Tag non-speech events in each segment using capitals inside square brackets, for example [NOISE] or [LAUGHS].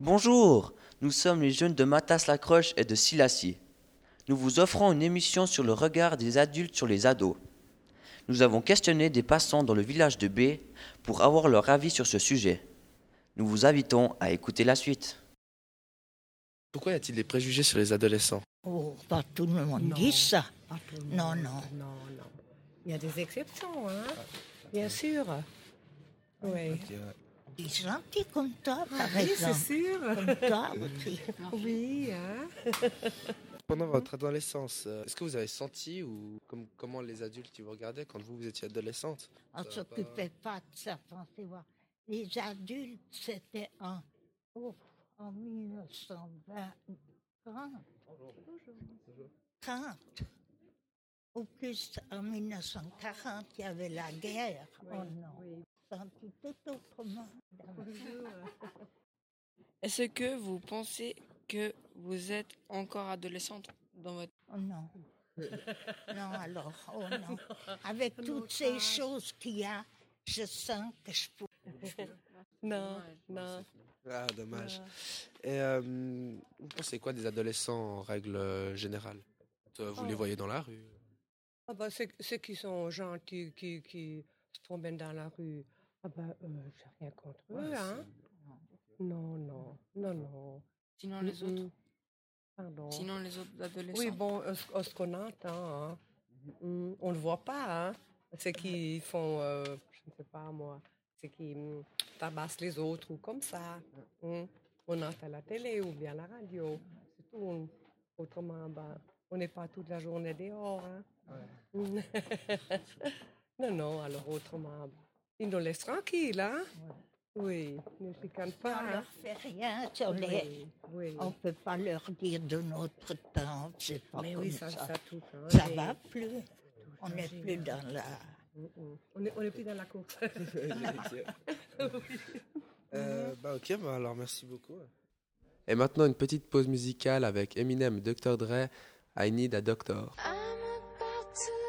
Bonjour, nous sommes les jeunes de Matas Lacroche et de Silassi. Nous vous offrons une émission sur le regard des adultes sur les ados. Nous avons questionné des passants dans le village de B pour avoir leur avis sur ce sujet. Nous vous invitons à écouter la suite. Pourquoi y a-t-il des préjugés sur les adolescents? Oh, pas tout le monde dit ça. Non, monde. non. Non, non. Il y a des exceptions, hein Bien sûr. Oui. Des gentils comme toi, par Oui, c'est sûr. Comme toi aussi. [LAUGHS] Oui, hein [LAUGHS] Pendant votre adolescence, euh, est-ce que vous avez senti ou comme- comment les adultes qui vous regardaient quand vous, vous étiez adolescente? On ne s'occupait pas de ça, pensez voir. Les adultes, c'était en, oh, en 1920. 30. 30. Au plus, en 1940, il y avait la guerre. oh non. Senti tout autrement. Est-ce que vous pensez que vous êtes encore adolescente dans votre... Oh non. [LAUGHS] Non, alors, oh non. Avec toutes ces choses qu'il y a, je sens que je peux. Non, non. Ah, dommage. Et euh, vous pensez quoi des adolescents en règle euh, générale? Euh, Vous les Oh. voyez dans la rue? Ah bah, ceux, ceux qui sont gentils, qui, qui se promènent dans la rue, ah bah, euh, j'ai rien contre eux, hein Non, non, non, non. Sinon les autres Mm, Pardon. Sinon les autres adolescents Oui, bon, euh, ce- ce qu'on entend, hein. Mm, on ne le voit pas, hein. C'est qui font, euh, je ne sais pas moi, c'est qui mm, tabassent les autres ou comme ça. Mm. On entend la télé ou bien la radio, c'est tout. Autrement, ben, on n'est pas toute la journée dehors, hein. Mm. [LAUGHS] non, non, alors autrement, ils nous laissent tranquilles, hein. Oui, ne chicanent pas. On hein. leur fait rien. sur les- Oui, oui. On ne peut pas leur dire de notre temps. C'est pas Mais comme oui, ça. ça, ça tout hein, Ça va plus. On n'est plus dans la. Mm, mm. On n'est on est plus dans la course. [LAUGHS] Euh, bah ok, bah alors merci beaucoup. Et maintenant une petite pause musicale avec Eminem et Dr. Dre, I Need a Doctor. I'm about to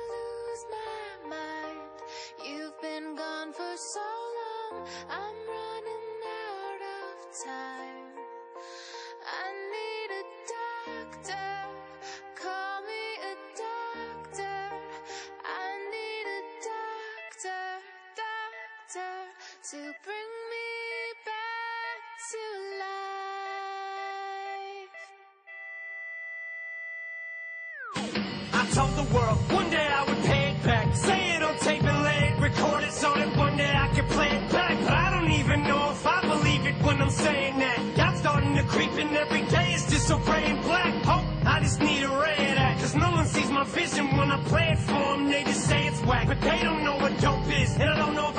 told the world one day I would pay it back. Say it on tape and lay it, record it so that one day I could play it back. But I don't even know if I believe it when I'm saying that. God's starting to creep and every day is just so gray and black. Hope I just need a ray of that. Cause no one sees my vision when I play it for them. They just say it's whack. But they don't know what dope is. And I don't know if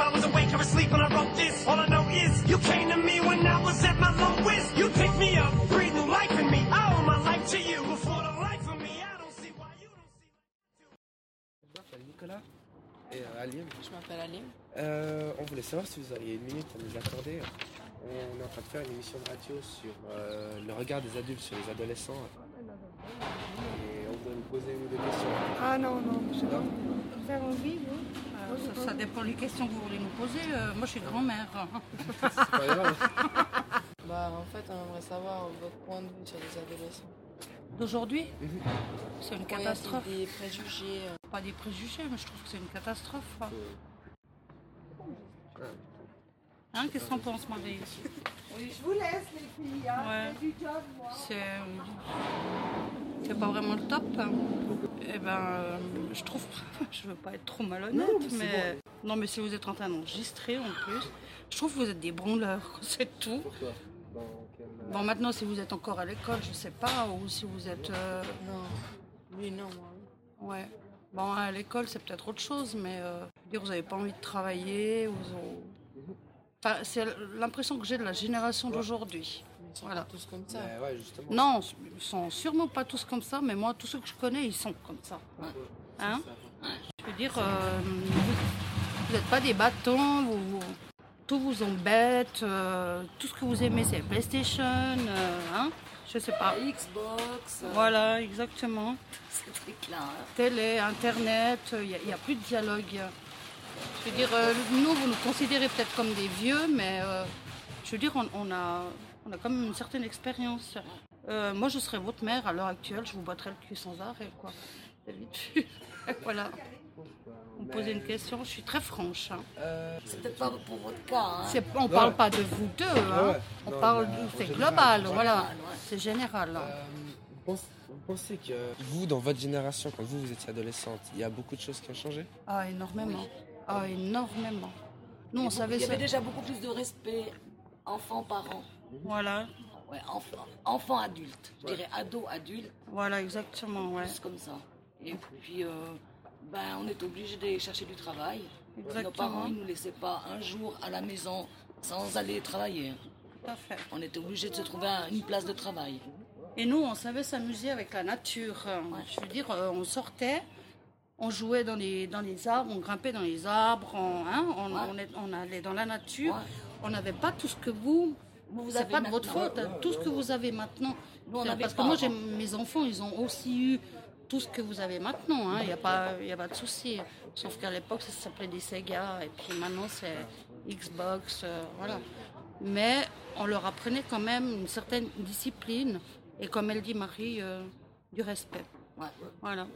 Euh, on voulait savoir si vous auriez une minute à nous accorder. On est en train de faire une émission de radio sur euh, le regard des adultes sur les adolescents. Et on voulait vous poser une ou deux questions. Ah non, non, je sais pas. Vous avez envie, vous Euh, ça, ça dépend des questions que vous voulez nous poser. Euh, moi, je suis grand-mère. [LAUGHS] C'est pas grave. [LAUGHS] Bah en fait on aimerait savoir votre point de vue sur les adolescents. D'aujourd'hui, Mhm. c'est une catastrophe. des préjugés Pas des préjugés, mais je trouve que c'est une catastrophe. Hein, qu'est-ce qu'on pense, Marie Je vous laisse les filles, hein. Ouais. C'est du job, moi. C'est c'est pas vraiment le top. hein. Eh ben, euh, je trouve, [LAUGHS] je veux pas être trop malhonnête, mais non, mais si vous êtes en train d'enregistrer en plus, je trouve que vous êtes des branleurs, [LAUGHS] c'est tout. Pourquoi Dans quel, euh, Bon, maintenant, si vous êtes encore à l'école, je sais pas, ou si vous êtes, euh, Non. Lui non, moi. oui. ouais. Bon, à l'école, c'est peut-être autre chose, mais euh, je veux dire, vous avez pas envie de travailler, vous ont- Enfin, c'est l'impression que j'ai de la génération d'aujourd'hui. Ils sont Voilà. tous comme ça. ouais, justement. Non, ils sont sûrement pas tous comme ça, mais moi, tous ceux que je connais, ils sont comme ça. Hein Je veux dire, euh, vous n'êtes pas des bâtons, vous, vous- tout vous embête, euh, tout ce que vous aimez, c'est PlayStation, euh, hein Je sais pas. Xbox. euh, Voilà, exactement. Ces trucs-là. hein. Télé, Internet, il n'y a, plus de dialogue. Je veux dire, nous, vous nous considérez peut-être comme des vieux, mais je veux dire, on, on a, On a quand même une certaine expérience. Moi, je serais votre mère à l'heure actuelle, je vous battrais le cul sans arrêt, quoi. [LAUGHS] [LAUGHS] Voilà. Vous me posez une question, je suis très franche. hein. Euh, C'est peut-être pas pour votre cas. Hein. On ne parle pas de vous deux, hein. ouais. on Non, parle, euh, c'est général, global, voilà. C'est général. hein. euh, vous, pensez, vous pensez que vous, dans votre génération, quand vous, vous étiez adolescente, il y a beaucoup de choses qui ont changé? Ah, énormément. Ah, énormément. Nous, on savait Il y ça. avait déjà beaucoup plus de respect enfant-parent. Voilà, Ouais, enfant, enfant adulte. Je dirais ado adulte, voilà, exactement, ouais. plus comme ça. Et puis, euh, ben, on est obligé d'aller chercher du travail. Nos parents ne nous laissaient pas un jour à la maison sans aller travailler. On était obligé de se trouver un- une place de travail. Et nous, on savait s'amuser avec la nature. Je veux dire, euh, on sortait, on jouait dans les, dans les arbres, on grimpait dans les arbres, on, hein, on, Ouais. on est- on allait dans la nature. Ouais. On n'avait pas tout ce que vous. Vous, vous avez pas de votre faute, hein, tout ce que vous avez maintenant. Nous, on Parce que moi, mes enfants, ils ont aussi eu tout ce que vous avez maintenant. hein. Il n'y a, pas- y a pas de souci. Sauf qu'à l'époque, ça s'appelait des Sega. Et puis maintenant, c'est Xbox. euh, voilà. Mais on leur apprenait quand même une certaine discipline. Et comme elle dit Marie, euh, du respect. Ouais. Voilà.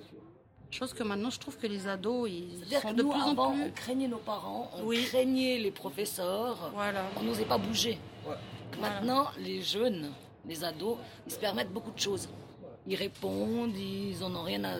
Chose que maintenant, je trouve que les ados, ils sont que de nous, plus avant, en plus. on craignait nos parents, on Oui. craignait les professeurs, Voilà. on n'osait pas bouger. Ouais. Maintenant, les jeunes, les ados, ils se permettent beaucoup de choses. Ils répondent, ils n'en ont rien à,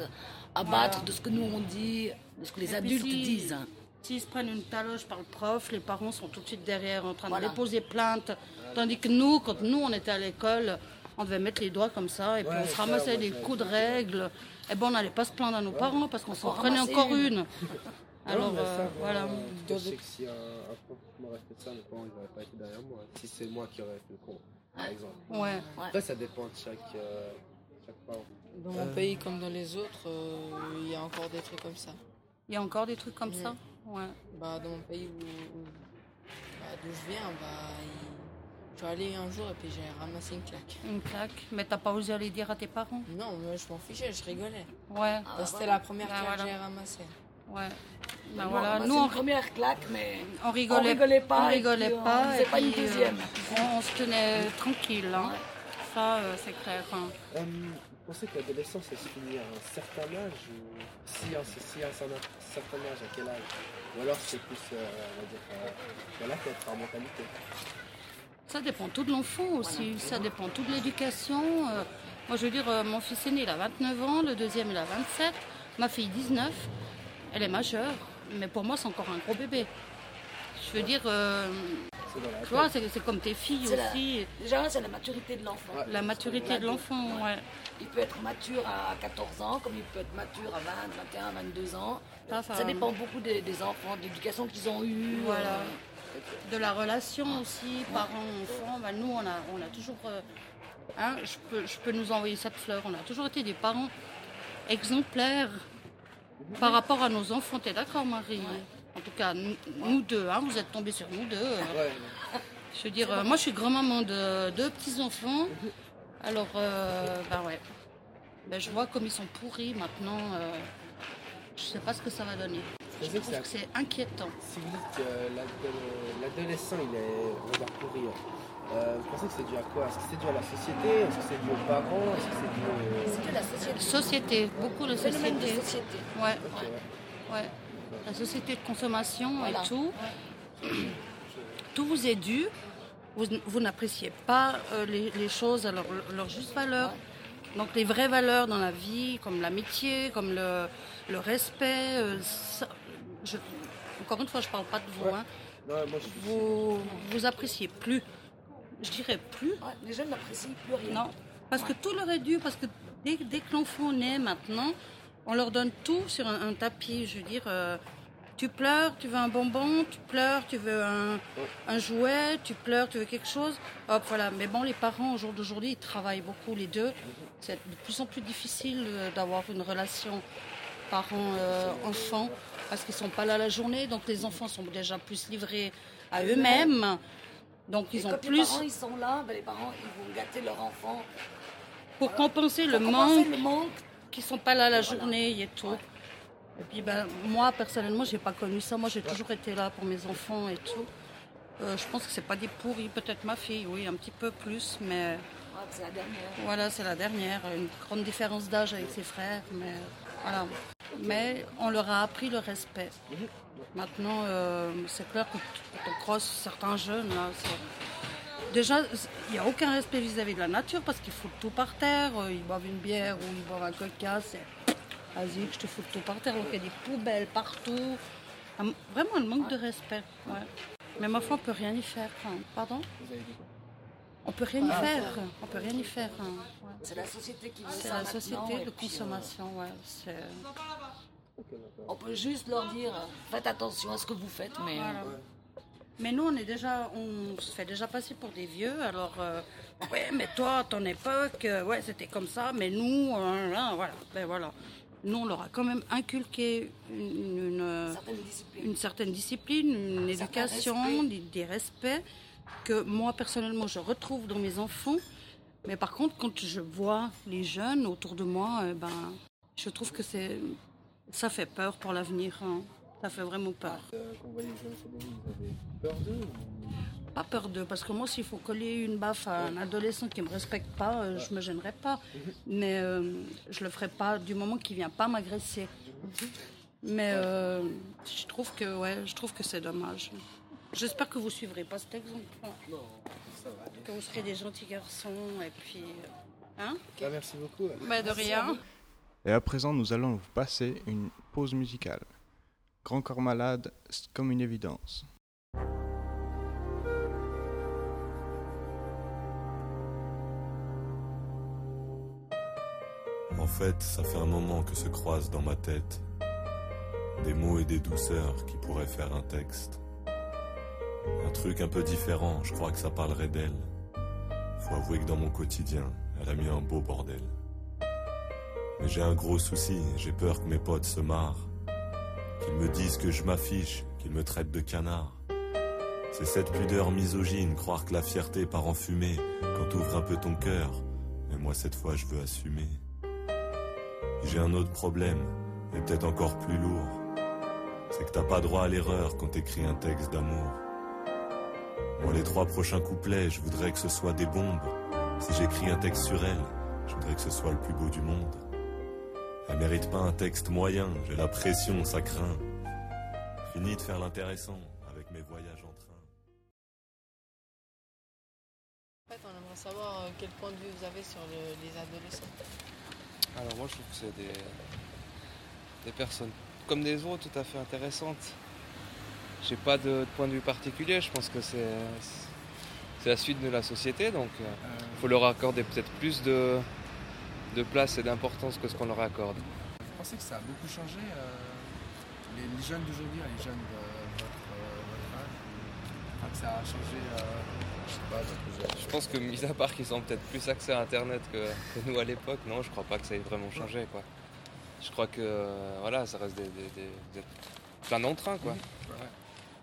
à Voilà. battre de ce que nous on dit, de ce que les Et adultes si- disent. S'ils se prennent une taloche par le prof, les parents sont tout de suite derrière en train Voilà. de déposer plainte. Tandis que nous, quand nous, on était à l'école, on devait mettre les doigts comme ça et puis Ouais, on se ramassait des coups de règles. Et ben on n'allait pas se plaindre à nos parents parce qu'on s'en en prenait encore une. une. [LAUGHS] Alors Non, mais ça, euh, voilà. je sais que si un, un prof m'aurait fait ça, mes parents ils n'auraient pas été derrière moi. Si c'est moi qui aurais fait le con, par exemple. Ouais. Après, ça dépend de chaque, euh. Dans mon pays comme dans les autres, euh, il y a encore des trucs comme ça. Il y a encore des trucs comme ça. Ouais. Bah, dans mon pays où, où- bah, d'où je viens, bah, je suis allé un jour et puis j'ai ramassé une claque. Une claque. Mais t'as pas osé aller dire à tes parents? Non, moi je m'en fichais, je rigolais. Ouais. Ah, Bah, C'était voilà. la première Bah, claque voilà. que j'ai ramassée. Ouais. Ben Nous, voilà. on Nous, une on, première claque, mais on rigolait, on rigolait pas On et rigolait puis on pas. pas une euh, deuxième. on, on se tenait tranquille. Hein. Ça, c'est clair. hein. Vous pensez que l'adolescence, elle se finit à un certain âge ou si, à- si à un certain âge, à quel âge? Ou alors c'est plus, euh, on va dire, euh, mentalité Ça dépend tout de l'enfant aussi, ça dépend tout de l'éducation. Euh, moi, je veux dire, euh, mon fils aîné, il a 29 ans, le deuxième, il a 27, ma fille, 19. Elle est majeure, mais pour moi, c'est encore un gros bébé. Je veux dire, euh, tu vois, c'est comme tes filles la- aussi. Déjà, c'est la maturité de l'enfant. Ouais. La maturité de l'enfant, ouais. Il peut être mature à 14 ans, comme il peut être mature à 20, 21, 22 ans. Ça, ça- Ça dépend beaucoup des, des enfants, de l'éducation qu'ils ont eue. Voilà. euh, De la relation aussi, parents-enfants. Bah, nous, on a, on a toujours. euh, hein, je, peux, je peux nous envoyer cette fleur. On a toujours été des parents exemplaires par rapport à nos enfants. T'es d'accord, Marie? En tout cas, nous, nous deux, hein, vous êtes tombés sur nous deux. Ouais. Je veux dire, euh, moi, je suis grand-maman de deux petits-enfants. Alors, euh, bah ouais. Ben, je vois comme ils sont pourris maintenant. euh, je sais pas ce que ça va donner. Je C'est-à-dire que trouve que c'est- inquiétant. Si vous dites que l'ado- l'adolescent, il est, on va dire, pourri, euh, vous pensez que c'est dû à quoi? Est-ce que c'est dû à la société? Est-ce que c'est dû aux parents? Est-ce que c'est dû. C'est que la société. Société, beaucoup de de société. société. Ouais, Ok, ouais. ouais. La société de consommation Voilà. et tout. [CLEARS THROAT] Tout vous est dû. Vous, vous n'appréciez pas euh, les, les choses à leur, leur juste valeur. Donc les vraies valeurs dans la vie, comme l'amitié, comme le, le respect. euh, ça- je- encore une fois, je ne parle pas de vous. Ouais. hein. Non, moi, je suis... Vous vous appréciez plus. Je dirais plus. Ouais, les jeunes n'apprécient plus rien. Non, parce que tout leur est dû, parce que dès, dès que l'enfant naît maintenant, on leur donne tout sur un, un tapis. Je veux dire, euh, tu pleures, tu veux un bonbon, tu pleures, tu veux un, un jouet, tu pleures, tu veux quelque chose. Hop, voilà. Mais bon, les parents, au jour d'aujourd'hui, ils travaillent beaucoup, les deux. C'est de plus en plus difficile euh, d'avoir une relation parents-enfants, parce qu'ils sont pas là la journée, donc les enfants sont déjà plus livrés à eux-mêmes. Donc Et ils ont quand les plus, parents ils sont là, ben, les parents ils vont gâter leur enfant. pour compenser le Pour compenser manque, le manque. Qui sont pas là la journée et tout. Et puis ben, moi personnellement j'ai pas connu ça. Moi j'ai toujours été là pour mes enfants et tout. Euh, je pense que c'est pas des pourris, peut-être ma fille, oui, un petit peu plus, mais c'est la dernière. voilà, c'est la dernière. Une grande différence d'âge avec ses frères, mais voilà. Mais on leur a appris le respect. Maintenant, euh, c'est clair que quand on croise certains jeunes, là, déjà, il n'y a aucun respect vis-à-vis de la nature parce qu'ils foutent tout par terre. euh, Ils boivent une bière ou ils boivent un coca, c'est vas-y, je te fous tout par terre. Donc il y a des poubelles partout. Vraiment un manque de respect. ouais. Mais ma foi, on peut rien y faire. hein. Pardon? On peut rien y faire. On peut rien y faire. hein. Ouais. C'est la société qui veut C'est la société de euh, consommation, ouais. c'est- On peut juste leur dire faites attention à ce que vous faites, mais euh, Voilà. Mais nous, on est déjà, on se fait déjà passer pour des vieux. Alors, euh, ouais, mais toi, à ton époque, euh, ouais, c'était comme ça. Mais nous, euh, là, voilà, ben voilà. Nous, on leur a quand même inculqué une, une, euh, une certaine discipline, une certain éducation, respect. des, des respects que moi, personnellement, je retrouve dans mes enfants. Mais par contre, quand je vois les jeunes autour de moi, euh, ben, je trouve que c'est, ça fait peur pour l'avenir. hein. Ça fait vraiment peur. Euh, quand vous voyez les jeunes autour de vous, vous avez peur d'eux ou- Pas peur d'eux, parce que moi, s'il faut coller une baffe à un adolescent qui ne me respecte pas, euh, je me gênerai pas. Mais euh, je le ferai pas du moment qu'il vient pas m'agresser. Mais euh, je trouve que ouais, je trouve que c'est dommage. J'espère que vous suivrez pas cet exemple. Non, ça va. Que vous serez des gentils garçons et puis. euh, Hein? Ah, merci beaucoup. Bah, de rien. Et à présent, nous allons vous passer une pause musicale. Grand corps malade, c'est comme une évidence. En fait, ça fait un moment que se croisent dans ma tête des mots et des douceurs qui pourraient faire un texte. Un truc un peu différent, je crois que ça parlerait d'elle. Faut avouer que dans mon quotidien, elle a mis un beau bordel. Mais j'ai un gros souci, j'ai peur que mes potes se marrent. Qu'ils me disent que je m'affiche, qu'ils me traitent de canard. C'est cette pudeur misogyne, croire que la fierté part en fumée quand t'ouvres un peu ton cœur. Mais moi cette fois je veux assumer. J'ai un autre problème, et peut-être encore plus lourd. C'est que t'as pas droit à l'erreur quand t'écris un texte d'amour. Moi, les trois prochains couplets, je voudrais que ce soit des bombes. Si j'écris un texte sur elle, je voudrais que ce soit le plus beau du monde. Elle mérite pas un texte moyen, j'ai la pression, ça craint. Fini de faire l'intéressant avec mes voyages en train. En fait, on aimerait savoir euh, quel point de vue vous avez sur le- les adolescents. Alors moi je trouve que c'est des, des personnes comme des autres tout à fait intéressantes. J'ai pas de, de point de vue particulier, je pense que c'est c'est la suite de la société, donc il faut leur accorder peut-être plus de, de place et d'importance que ce qu'on leur accorde. Vous pensez que ça a beaucoup changé euh, les, les jeunes d'aujourd'hui, hein, les jeunes de votre, euh, votre âge enfin, que ça a changé, euh, je sais pas, votre jeune- Je pense que mis à part qu'ils ont peut-être plus accès à internet que, que nous à l'époque, non je crois pas que ça ait vraiment changé quoi. Je crois que euh, voilà, ça reste des, des, des- des- plein d'entrain quoi. Ouais.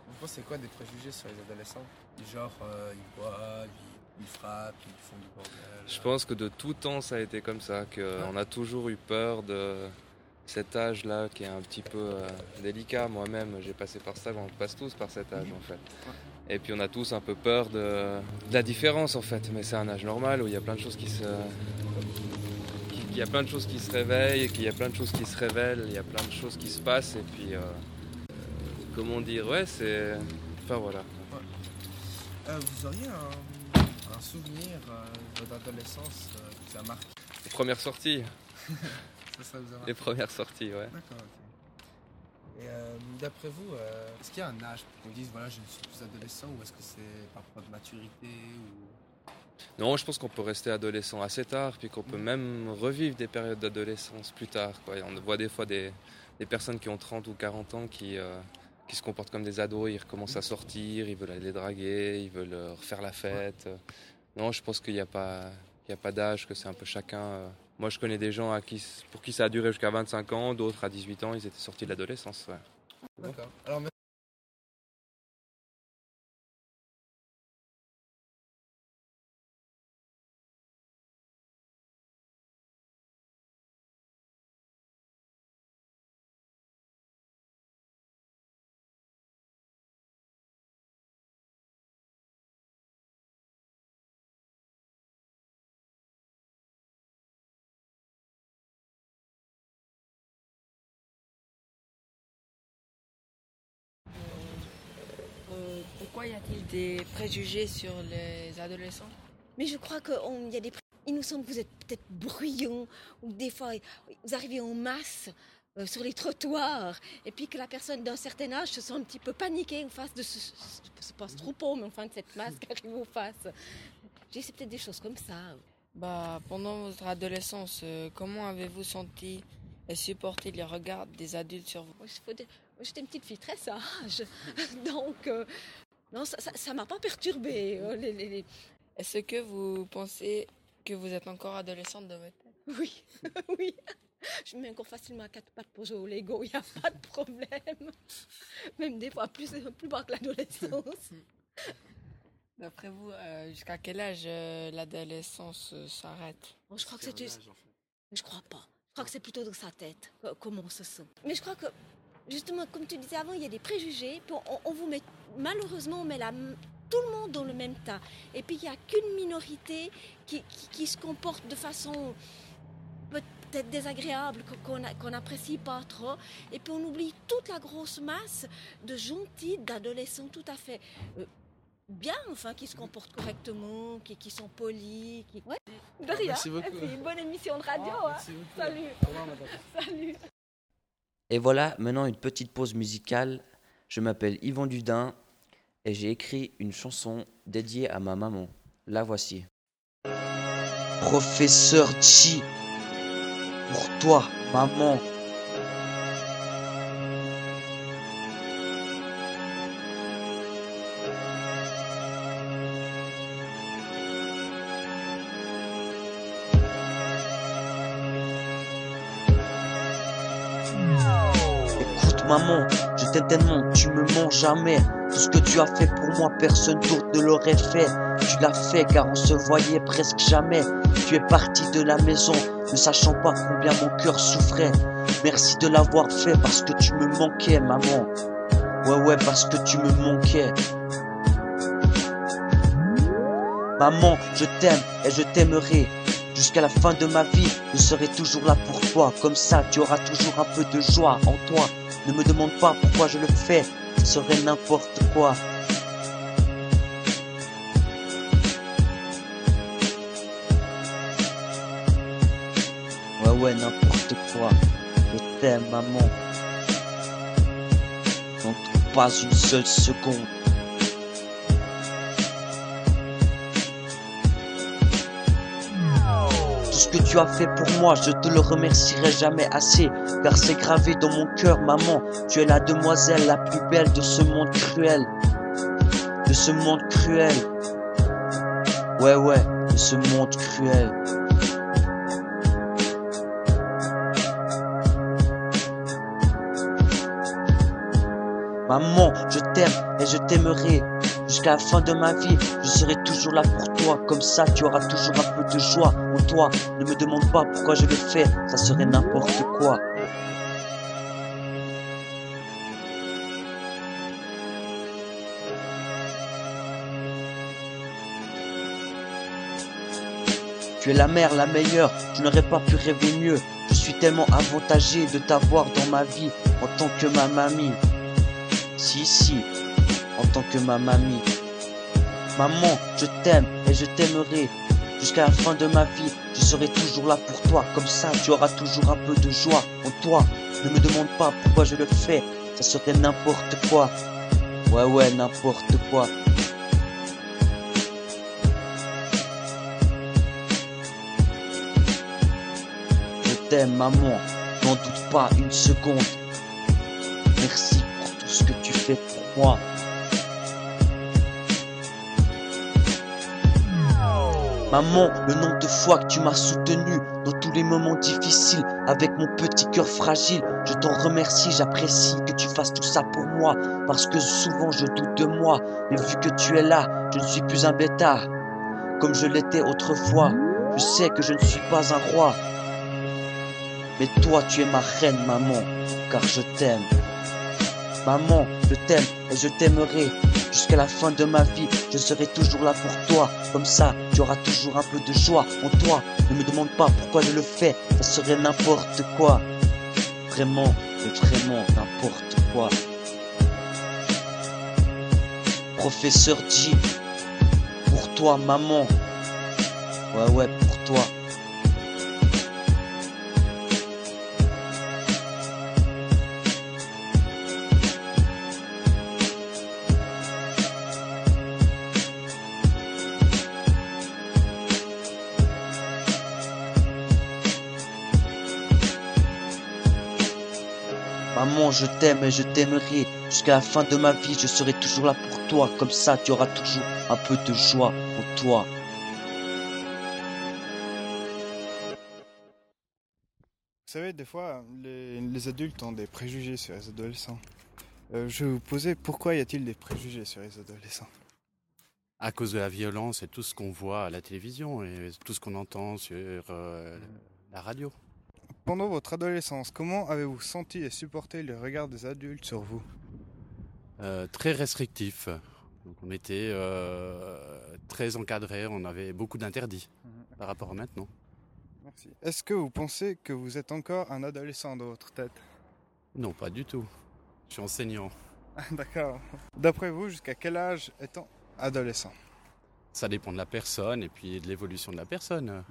Vous pensez quoi des préjugés sur les adolescents? Du genre, ils boivent, ils, ils frappent, ils font du bordel Je pense que de tout temps ça a été comme ça, qu'on a toujours eu peur de cet âge-là qui est un petit peu euh, délicat. Moi-même, j'ai passé par ça, on passe tous par cet âge en fait. Et puis on a tous un peu peur de, de la différence en fait, mais c'est un âge normal où il y a plein de choses qui se... Il y a plein de choses qui se réveillent, qu'il y a plein de choses qui se révèlent, il y a plein de choses qui se passent et puis... euh, comment dire Ouais, c'est... Enfin voilà. Euh, vous auriez un, un souvenir euh, de votre adolescence euh, qui marqué Les premières sorties. [LAUGHS] Ça, ça vous a marqué Les premières sorties, ouais. D'accord. Et euh, d'après vous, est-ce qu'il y a un âge pour qu'on dise voilà, je ne suis plus adolescent ou est-ce que c'est par rapport de maturité ou... Non, je pense qu'on peut rester adolescent assez tard, puis qu'on peut même revivre des périodes d'adolescence plus tard. Quoi. Et on voit des fois des, des personnes qui ont 30 ou 40 ans qui, qui se comportent comme des ados, ils recommencent à sortir, ils veulent aller draguer, ils veulent euh, refaire la fête. Non, je pense qu'il n'y a pas, il y a pas d'âge, que c'est un peu chacun. euh. Moi, je connais des gens à qui, pour qui ça a duré jusqu'à 25 ans, d'autres à 18 ans, ils étaient sortis de l'adolescence. ouais. D'accord. Alors Pourquoi y a-t-il des préjugés sur les adolescents? Mais je crois qu'il y a des. Il nous semble que vous êtes peut-être bruyants, ou des fois vous arrivez en masse euh, sur les trottoirs, et puis que la personne d'un certain âge se sent un petit peu paniquée en face de ce, ce, troupeau, mais enfin de cette masse qui arrive en face. J'ai c'est peut-être des choses comme ça. Bah, pendant votre adolescence, euh, comment avez-vous senti et supporté les regards des adultes sur vous? J'étais une petite fille très sage, [LAUGHS] donc euh, non, ça ça- ça m'a pas perturbée. euh, les- les- les- Est-ce que vous pensez que vous êtes encore adolescente de votre tête? Oui, [LAUGHS] oui. Je me mets encore facilement à quatre pattes pour jouer au Lego, il n'y a pas de problème. Même des fois plus, plus bas que l'adolescence. [LAUGHS] D'après vous, euh, jusqu'à quel âge euh, l'adolescence euh, s'arrête? Bon, je crois que c'est juste- Je crois pas. Je crois que c'est plutôt dans sa tête co- comment on se sent. Mais je crois que, justement, comme tu disais avant, il y a des préjugés. Puis on, on vous met, malheureusement, on met la, tout le monde dans le même tas. Et puis il n'y a qu'une minorité qui, qui- qui se comporte de façon peut-être désagréable, qu'on- n'apprécie pas trop. Et puis on oublie toute la grosse masse de gentils, d'adolescents tout à fait euh, bien, enfin, qui se comportent correctement, qui, qui sont polis. Qui... Ouais. De rien. Merci beaucoup. Et puis, une bonne émission de radio. Ah, hein. merci beaucoup. Salut. Au revoir, madame. [LAUGHS] Salut. Et voilà, maintenant une petite pause musicale. Je m'appelle Yvon Dudin et j'ai écrit une chanson dédiée à ma maman. La voici. Professeur Chi, pour toi, maman. Écoute maman, je t'aime tellement, tu me mens jamais. Tout ce que tu as fait pour moi, personne d'autre ne l'aurait fait. Tu l'as fait car on se voyait presque jamais. Tu es parti de la maison, ne sachant pas combien mon cœur souffrait. Merci de l'avoir fait parce que tu me manquais, maman. Ouais, ouais, parce que tu me manquais. Maman, je t'aime et je t'aimerai. Jusqu'à la fin de ma vie, je serai toujours là pour toi. Comme ça, tu auras toujours un peu de joie en toi. Ne me demande pas pourquoi je le fais, ce serait n'importe quoi. Ouais, ouais, n'importe quoi. Je t'aime, maman. Non, pas une seule seconde. Que tu as fait pour moi, je te le remercierai jamais assez, car c'est gravé dans mon cœur, maman. Tu es la demoiselle la plus belle de ce monde cruel. De ce monde cruel. Ouais, ouais, de ce monde cruel. Maman, je t'aime et je t'aimerai. Jusqu'à la fin de ma vie, je serai toujours là pour toi. Comme ça, tu auras toujours un peu de joie en toi. Ne me demande pas pourquoi je le fais, ça serait n'importe quoi. Tu es la mère, la meilleure, je n'aurais pas pu rêver mieux. Je suis tellement avantagé de t'avoir dans ma vie en tant que ma mamie. Si, si, en tant que ma mamie. Maman, je t'aime et je t'aimerai. Jusqu'à la fin de ma vie, je serai toujours là pour toi. Comme ça, tu auras toujours un peu de joie en toi. Ne me demande pas pourquoi je le fais, ça serait n'importe quoi. Ouais, ouais, n'importe quoi. Je t'aime, maman, n'en doute pas une seconde. Merci pour tout ce que tu fais pour moi. Maman, le nombre de fois que tu m'as soutenu dans tous les moments difficiles avec mon petit cœur fragile, je t'en remercie, j'apprécie que tu fasses tout ça pour moi parce que souvent je doute de moi, mais vu que tu es là, je ne suis plus un bêtard comme je l'étais autrefois. Je sais que je ne suis pas un roi, mais toi tu es ma reine, maman, car je t'aime. Maman, je t'aime et je t'aimerai. Jusqu'à la fin de ma vie, je serai toujours là pour toi. Comme ça, tu auras toujours un peu de joie en toi. Ne me demande pas pourquoi je le fais, ça serait n'importe quoi. Vraiment, vraiment n'importe quoi. professeur dit Pour toi, maman. Ouais, ouais, pour toi. Maman, je t'aime et je t'aimerai. Jusqu'à la fin de ma vie, je serai toujours là pour toi. Comme ça, tu auras toujours un peu de joie en toi. Vous savez, des fois, les, les adultes ont des préjugés sur les adolescents. Euh, je vais vous poser pourquoi y a-t-il des préjugés sur les adolescents? À cause de la violence et tout ce qu'on voit à la télévision et tout ce qu'on entend sur euh, la radio. Pendant votre adolescence, comment avez-vous senti et supporté le regard des adultes sur vous? Euh, très restrictif. Donc on était euh, très encadré, on avait beaucoup d'interdits par rapport à maintenant. Merci. Est-ce que vous pensez que vous êtes encore un adolescent dans votre tête? Non, pas du tout. Je suis enseignant. [LAUGHS] D'accord. D'après vous, jusqu'à quel âge est-on adolescent? Ça dépend de la personne et puis de l'évolution de la personne.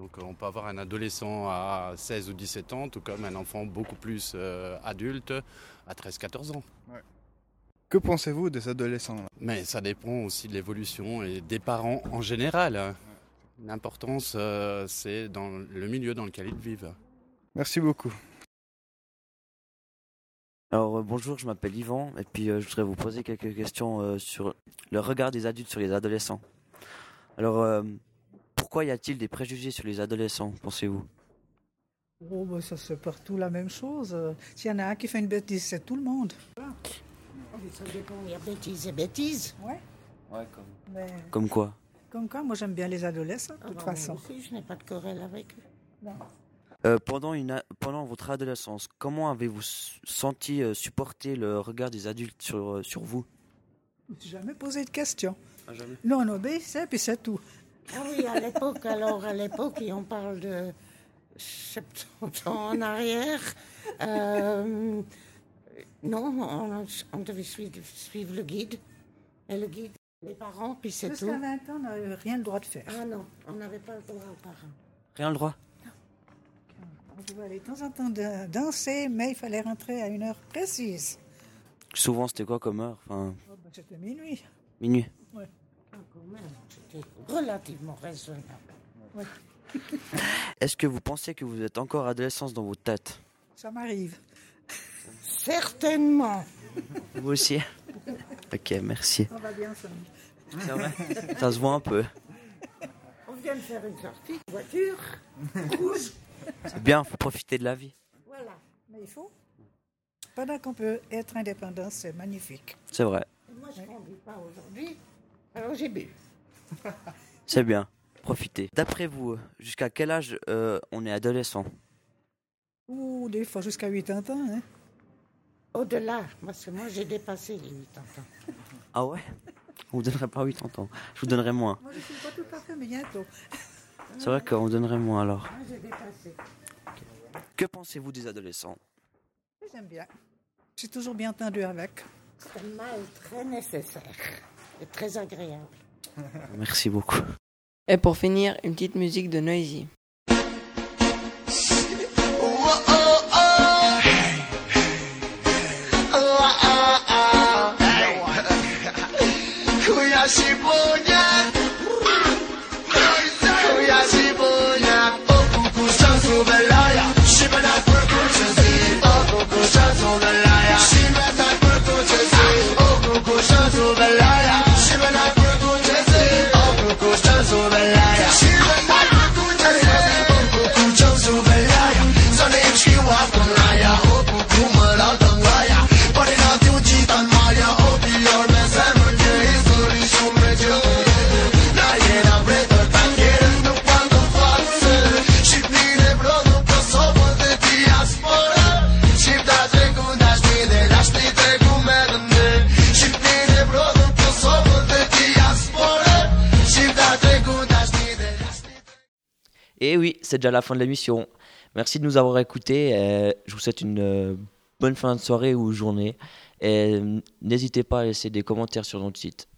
Donc on peut avoir un adolescent à 16 ou 17 ans, tout comme un enfant beaucoup plus euh, adulte à 13-14 ans. Que pensez-vous des adolescents là? Mais ça dépend aussi de l'évolution et des parents en général. hein. L'importance, euh, c'est dans le milieu dans lequel ils vivent. Merci beaucoup. Alors euh, bonjour, je m'appelle Yvan et puis euh, je voudrais vous poser quelques questions euh, sur le regard des adultes sur les adolescents. Alors euh, pourquoi y a-t-il des préjugés sur les adolescents, pensez-vous? Oh, bah, ça c'est partout la même chose. S'il y en a un qui fait une bêtise, c'est tout le monde. Ça dépend, il y a bêtises et bêtises. Ouais. Ouais, comme. Mais, Comme quoi? comme quoi, moi j'aime bien les adolescents, de toute Ah, façon. Moi aussi, je n'ai pas de querelle avec eux. Non. Euh, pendant, une, a- pendant votre adolescence, comment avez-vous senti euh, supporter le regard des adultes sur, euh, sur vous? Je me suis jamais posé de questions. Ah, jamais Nous, on obéissait, puis c'est tout. Ah oui, à l'époque, alors, à l'époque, et on parle de 70 ans en arrière, euh, non, on, on devait suivre, suivre le guide. Et le guide, les parents, puis c'est tout. Jusqu'à 20 ans, on n'avait rien le droit de faire. Ah non, on n'avait pas le droit aux parents. Rien le droit On pouvait aller de temps en temps danser, mais il fallait rentrer à une heure précise. Souvent, c'était quoi comme heure? Enfin, Oh, ben, C'était minuit. minuit. Ouais. Ah, quand même, c'était relativement raisonnable. Ouais. [LAUGHS] Est-ce que vous pensez que vous êtes encore adolescence dans votre tête Ça m'arrive. Certainement. Vous aussi [LAUGHS] Ok, merci. On va bien, Ça se voit un peu. On vient de faire une sortie de voiture rouge. C'est bien, faut profiter de la vie. Voilà. Mais il faut. Pendant qu'on peut être indépendant, c'est magnifique. C'est vrai, Et moi, je ne conduis pas aujourd'hui, alors j'ai bu. c'est bien. Profitez. D'après vous, jusqu'à quel âge euh, on est adolescent? Ou des fois jusqu'à 80 ans. Hein. Au-delà, parce que moi, j'ai dépassé les 80 ans. Ah ouais? On vous donnerait pas 80 ans. Je vous donnerais moins. Moi, je ne suis pas tout à fait, mais bientôt. C'est vrai qu'on vous donnerait moins alors. Moi, j'ai dépassé. Que pensez-vous des adolescents? J'aime bien. J'ai toujours bien entendu avec. C'est un mal très nécessaire et très agréable. Merci beaucoup. Et pour finir, une petite musique de Noisy. C'est déjà la fin de l'émission. Merci de nous avoir écoutés. je vous souhaite une euh, bonne fin de soirée ou journée. Euh, n'hésitez pas à laisser des commentaires sur notre site.